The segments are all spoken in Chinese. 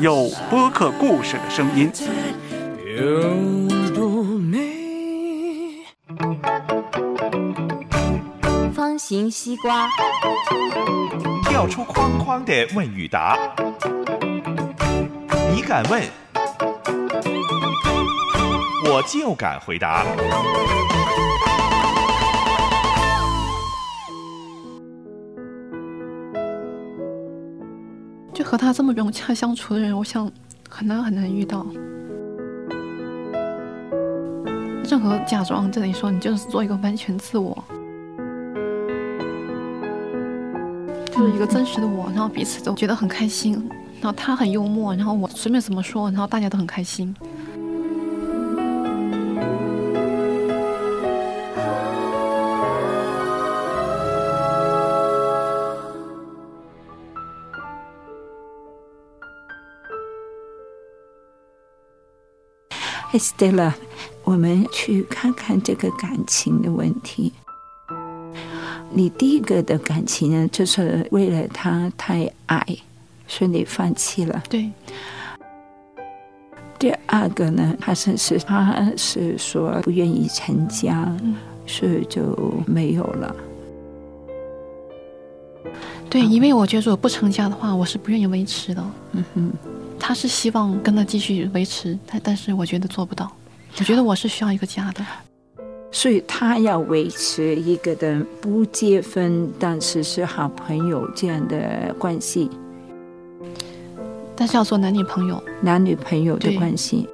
有播客故事的声音。方形西瓜，跳出框框的问与答，你敢问，我就敢回答。就和他这么融洽相处的人，我想很难很难遇到。任何假装，这里说你就是做一个完全自我，就是一个真实的我，然后彼此都觉得很开心。然后他很幽默，然后我随便怎么说，然后大家都很开心。，Stella，我们去看看这个感情的问题。你第一个的感情呢，就是为了他太矮，所以你放弃了。对。第二个呢，他是是他是说不愿意成家，所以就没有了。对，因为我觉得如果不成家的话，我是不愿意维持的。嗯哼。他是希望跟他继续维持，但但是我觉得做不到。我觉得我是需要一个家的，所以他要维持一个的不结婚，但是是好朋友这样的关系。但是要做男女朋友，男女朋友的关系，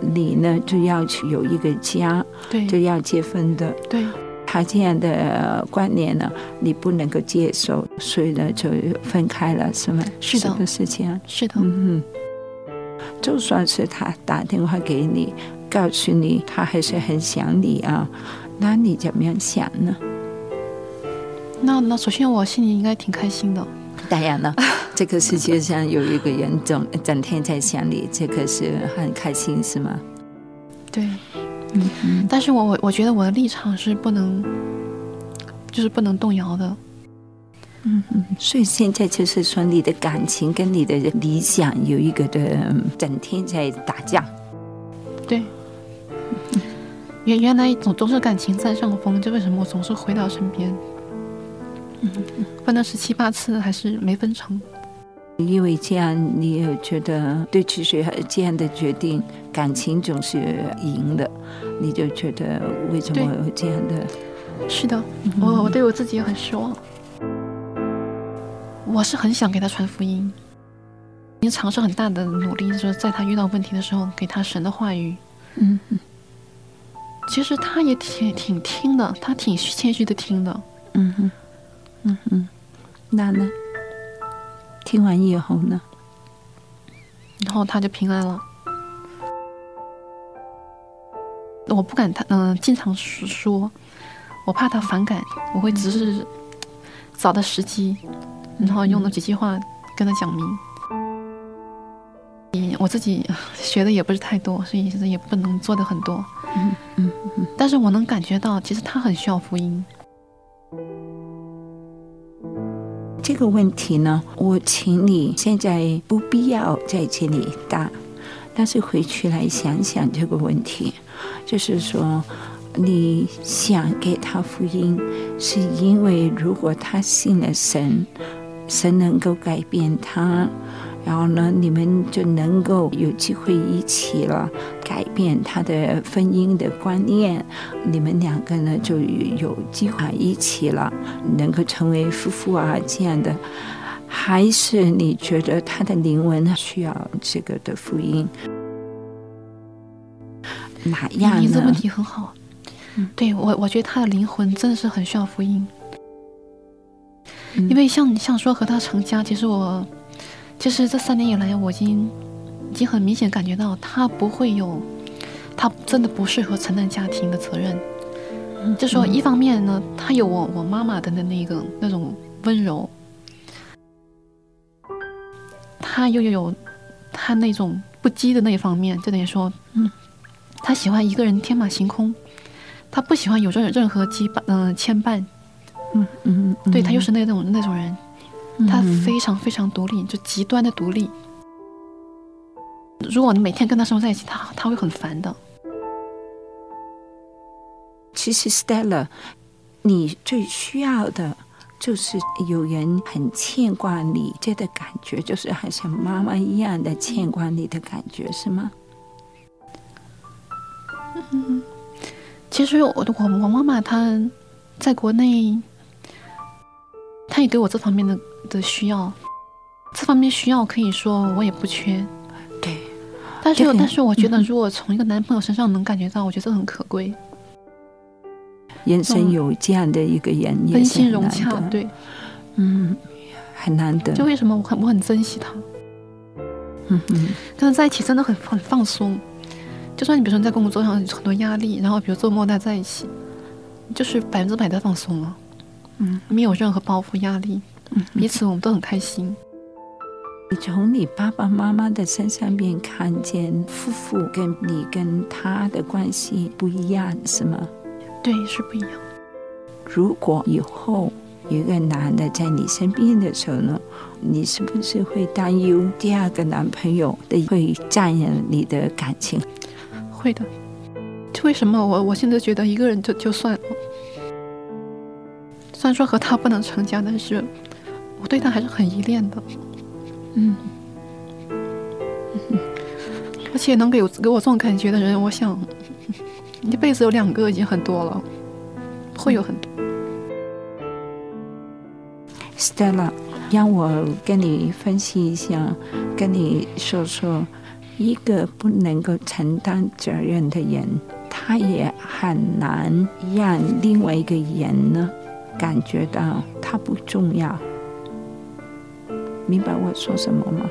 你呢就要去有一个家，对，就要结婚的，对。他这样的观念呢，你不能够接受，所以呢就分开了，是吗？是的，不是这样？是的。嗯就算是他打电话给你，告诉你他还是很想你啊，那你怎么样想呢？那那首先我心里应该挺开心的。当然了，这个世界上有一个人总整天在想你，这个是很开心，是吗？对。嗯，但是我我我觉得我的立场是不能，就是不能动摇的。嗯嗯，所以现在就是说，你的感情跟你的理想有一个的整天在打架。对。原原来总总是感情占上风，就为什么我总是回到身边？嗯，分了十七八次还是没分成。因为这样，你也觉得对其实这样的决定，感情总是赢的，你就觉得为什么会这样的？是的，我我对我自己也很失望。我是很想给他传福音，已经尝试很大的努力，就是在他遇到问题的时候，给他神的话语。嗯嗯。其实他也挺挺听的，他挺谦虚的听的。嗯哼，嗯哼，那呢？听完以后呢，然后他就平安了。我不敢他嗯经常说，我怕他反感，我会只是找的时机，然后用那几句话跟他讲明。嗯，我自己学的也不是太多，所以也不能做的很多。嗯嗯嗯，但是我能感觉到，其实他很需要福音。这个问题呢，我请你现在不必要在这里答，但是回去来想想这个问题，就是说，你想给他福音，是因为如果他信了神，神能够改变他。然后呢，你们就能够有机会一起了，改变他的婚姻的观念。你们两个呢，就有机会一起了，能够成为夫妇啊这样的。还是你觉得他的灵魂需要这个的福音？哪样呢？你这问题很好。嗯，对我，我觉得他的灵魂真的是很需要福音。因为像像说和他成家，其实我。其实这三年以来，我已经已经很明显感觉到他不会有，他真的不适合承担家庭的责任。就说一方面呢，他有我我妈妈的那那个那种温柔，他又有他那种不羁的那一方面，就等于说，嗯，他喜欢一个人天马行空，他不喜欢有任任何羁绊嗯牵绊，嗯嗯，对他又是那种那种人，他非常非常独立，就极端的独立。如果你每天跟他生活在一起，他他会很烦的。其实，Stella，你最需要的，就是有人很牵挂你，这个感觉，就是好像妈妈一样的牵挂你的感觉，是吗？嗯，其实我我我妈妈她在国内，她也给我这方面的的需要，这方面需要可以说我也不缺。对，但是但是我觉得，如果从一个男朋友身上能感觉到，我觉得很可贵。人生有这样的一个人，温馨融洽，对，嗯，很难得。就为什么我很我很珍惜他，嗯嗯，跟他在一起真的很很放松。就算你比如说你在工作上有很多压力，然后比如周末大家在一起，就是百分之百的放松了，嗯，没有任何包袱压力，嗯，彼此我们都很开心。你从你爸爸妈妈的身上面看见夫妇跟你跟他的关系不一样，是吗？对，是不一样。如果以后有一个男的在你身边的时候呢，你是不是会担忧第二个男朋友的会占有你的感情？会的。就为什么我我现在觉得一个人就就算了，虽然说和他不能成家，但是我对他还是很依恋的。嗯，而且能给我给我这种感觉的人，我想。一辈子有两个已经很多了，会有很多。Stella，让我跟你分析一下，跟你说说，一个不能够承担责任的人，他也很难让另外一个人呢感觉到他不重要。明白我说什么吗？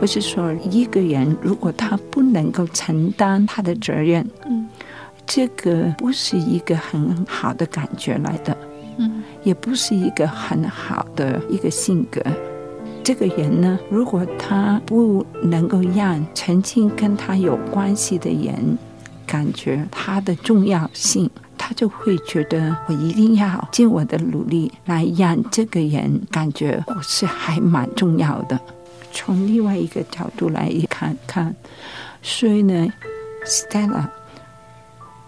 我是说，一个人如果他不能够承担他的责任，嗯，这个不是一个很好的感觉来的，嗯，也不是一个很好的一个性格。这个人呢，如果他不能够让曾经跟他有关系的人感觉他的重要性，他就会觉得我一定要尽我的努力来让这个人感觉我是还蛮重要的。从另外一个角度来看看，所以呢，Stella，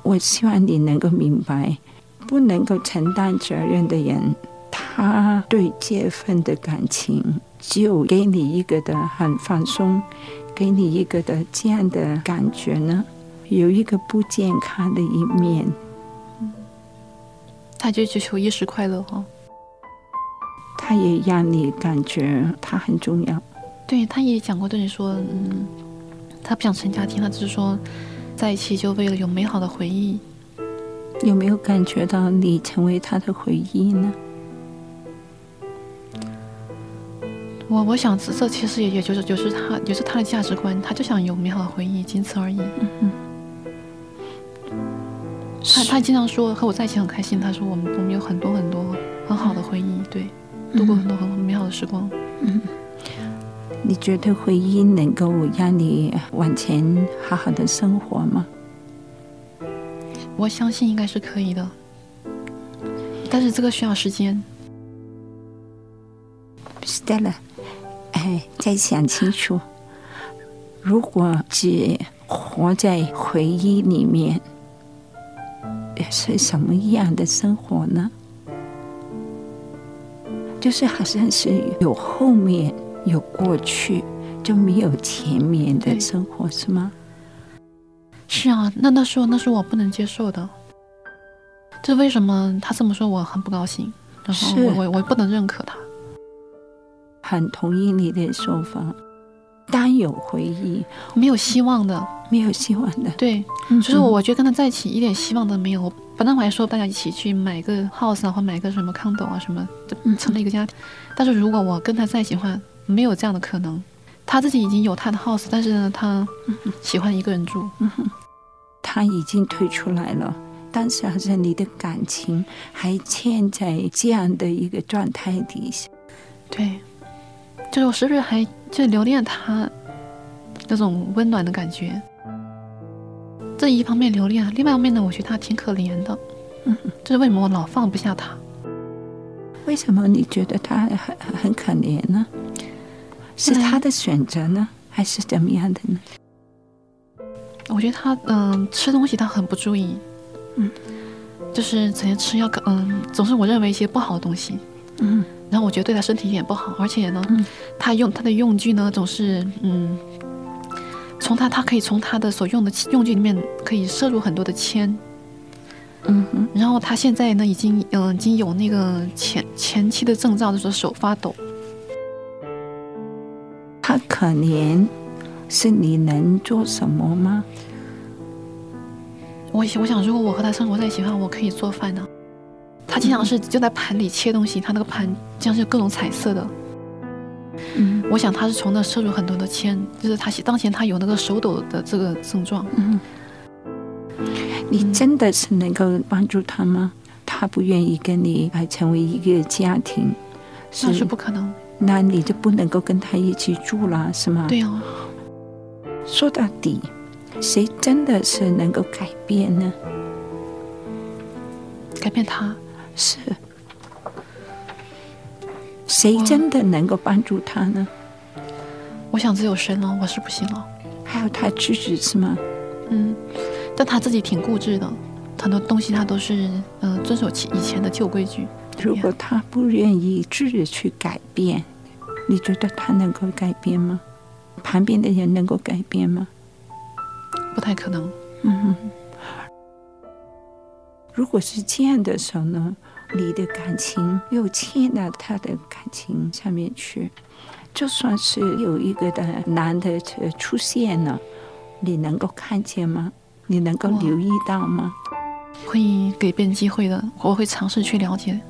我希望你能够明白，不能够承担责任的人，他对这份的感情，就给你一个的很放松，给你一个的这样的感觉呢，有一个不健康的一面。他就追求一时快乐哈，他也让你感觉他很重要。对，他也讲过，对你说，嗯，他不想成家庭，他只是说，在一起就为了有美好的回忆。有没有感觉到你成为他的回忆呢？我我想这这其实也也就是就是他也是他的价值观，他就想有美好的回忆，仅此而已。嗯嗯。他他经常说和我在一起很开心，他说我们我们有很多很多很好的回忆，对，度过很多很美好的时光。嗯。你觉得回忆能够让你往前好好的生活吗？我相信应该是可以的，但是这个需要时间。Stella，哎，再想清楚，如果只活在回忆里面，是什么样的生活呢？就是好像是有后面。有过去就没有前面的生活是吗？是啊，那那时候那是我不能接受的。这为什么他这么说我很不高兴？然后我我我不能认可他。很同意你的说法。单有回忆，没有希望的，没有希望的。对，就是我我觉得跟他在一起一点希望都没有。本来我还说大家一起去买个 house 啊，或买个什么 condo 啊什么，成立一个家庭。但是如果我跟他在一起的话，没有这样的可能。他自己已经有他的 house，但是呢，他喜欢一个人住。他已经退出来了，但是好像你的感情还欠在这样的一个状态底下。对，就是我是不是还就留恋他那种温暖的感觉？这一方面留恋，另外一方面呢，我觉得他挺可怜的。嗯，就是为什么我老放不下他？为什么你觉得他很很可怜呢？是他的选择呢，还是怎么样的呢？我觉得他嗯，吃东西他很不注意，嗯，就是整天吃药，嗯，总是我认为一些不好的东西，嗯，然后我觉得对他身体也不好，而且呢，他用他的用具呢，总是嗯，从他他可以从他的所用的用具里面可以摄入很多的铅，嗯哼，然后他现在呢，已经嗯，已经有那个前前期的症状，就是手发抖。他可怜，是你能做什么吗？我我想，如果我和他生活在一起的话，我可以做饭呢。他经常是就在盘里切东西，他那个盘经常是各种彩色的。嗯，我想他是从那摄入很多的铅，就是他当前他有那个手抖的这个症状。嗯，你真的是能够帮助他吗？他不愿意跟你来成为一个家庭，那是不可能。那你就不能够跟他一起住了，是吗？对啊。说到底，谁真的是能够改变呢？改变他是？谁真的能够帮助他呢？我想只有神了，我是不行了。还有他自己是吗？嗯，但他自己挺固执的，很多东西他都是嗯遵守以前的旧规矩。如果他不愿意自己去改变，你觉得他能够改变吗？旁边的人能够改变吗？不太可能。嗯。如果是这样的时候呢，你的感情又欠到他的感情上面去，就算是有一个的男的出现了，你能够看见吗？你能够留意到吗？会给别人机会的，我会尝试去了解。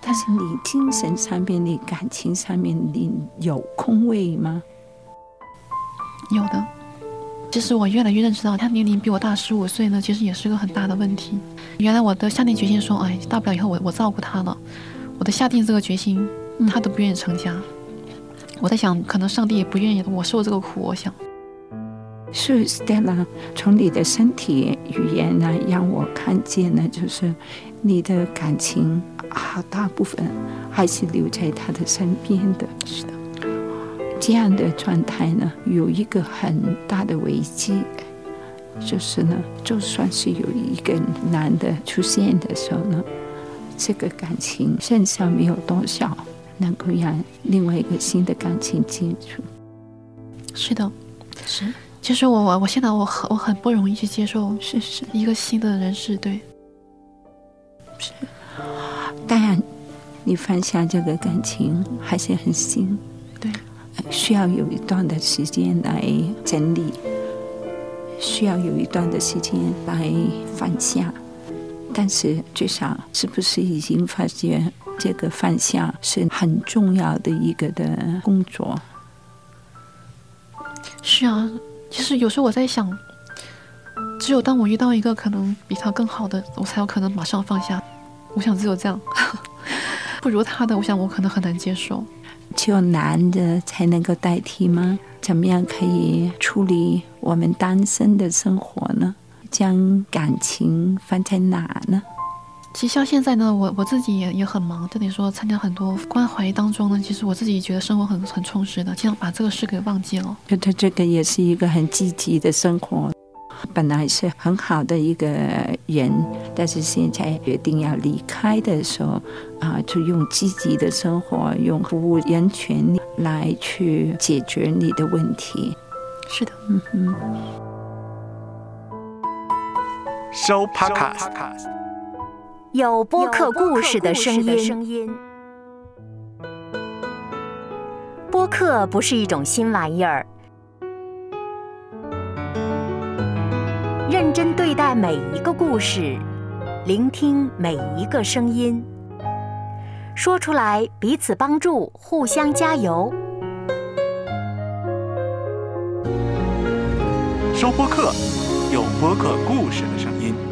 但是你精神上面、你感情上面，你有空位吗？有的。其实我越来越认识到，他年龄比我大十五岁呢，其实也是个很大的问题。原来我的下定决心说，哎，大不了以后我我照顾他了。我的下定这个决心，他都不愿意成家。我在想，可能上帝也不愿意我受这个苦。我想，是 Stella，从你的身体语言呢，让我看见呢，就是你的感情。好大部分还是留在他的身边的，是的。这样的状态呢，有一个很大的危机，就是呢，就算是有一个男的出现的时候呢，这个感情剩下没有多少能够让另外一个新的感情进入。是的，是。其实我我我现在我很我很不容易去接受，是是一个新的人士，对，是。当然，你放下这个感情还是很新，对，需要有一段的时间来整理，需要有一段的时间来放下。但是至少，是不是已经发现这个放下是很重要的一个的工作？是啊，其实有时候我在想，只有当我遇到一个可能比他更好的，我才有可能马上放下。我想只有这样，不如他的，我想我可能很难接受。只有男的才能够代替吗？怎么样可以处理我们单身的生活呢？将感情放在哪呢？其实像现在呢，我我自己也也很忙，这里说参加很多关怀当中呢，其实我自己觉得生活很很充实的，经常把这个事给忘记了。觉得这个也是一个很积极的生活。本来是很好的一个人，但是现在决定要离开的时候，啊，就用积极的生活，用服务人权来去解决你的问题。是的，嗯嗯。收 Podcast，有播客故事的声音。播客不是一种新玩意儿。认真对待每一个故事，聆听每一个声音。说出来彼此帮助，互相加油。收播客，有播客故事的声音。